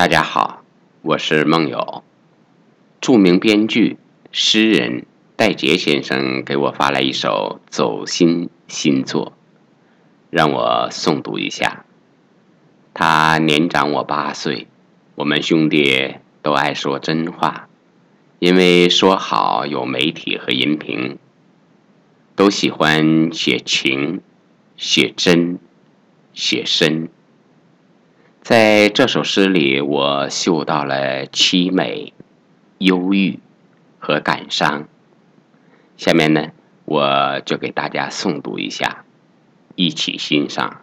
大家好，我是梦友。著名编剧、诗人戴杰先生给我发来一首走心新作，让我诵读一下。他年长我八岁，我们兄弟都爱说真话，因为说好有媒体和音频，都喜欢写情、写真、写深。在这首诗里，我嗅到了凄美、忧郁和感伤。下面呢，我就给大家诵读一下，一起欣赏。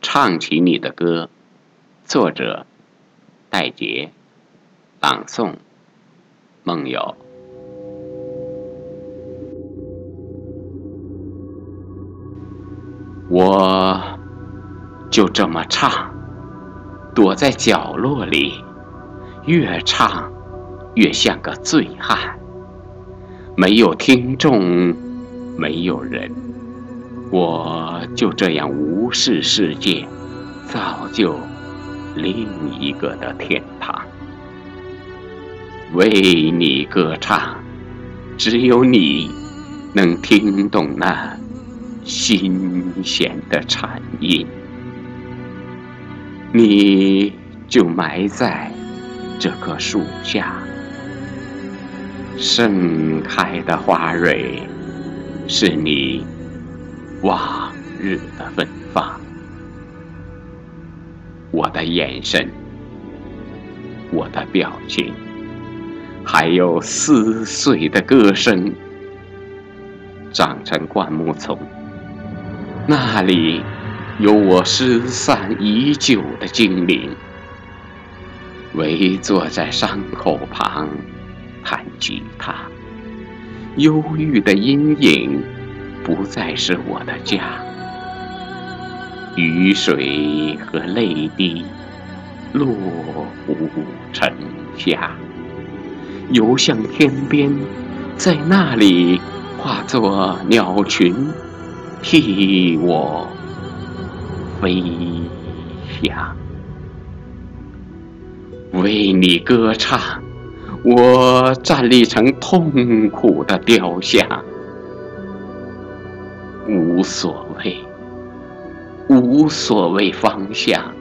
唱起你的歌，作者戴杰，朗诵梦游。我。就这么唱，躲在角落里，越唱越像个醉汉。没有听众，没有人，我就这样无视世界，造就另一个的天堂。为你歌唱，只有你能听懂那新弦的颤音。你就埋在这棵树下，盛开的花蕊是你往日的芬芳。我的眼神，我的表情，还有撕碎的歌声，长成灌木丛，那里。有我失散已久的精灵，围坐在伤口旁弹吉他。忧郁的阴影不再是我的家。雨水和泪滴落无成下，游向天边，在那里化作鸟群，替我。飞翔，为你歌唱，我站立成痛苦的雕像。无所谓，无所谓方向，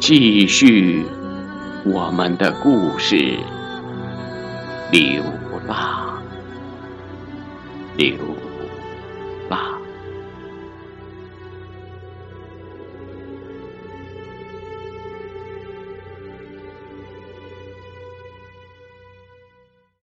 继续我们的故事，流浪，流。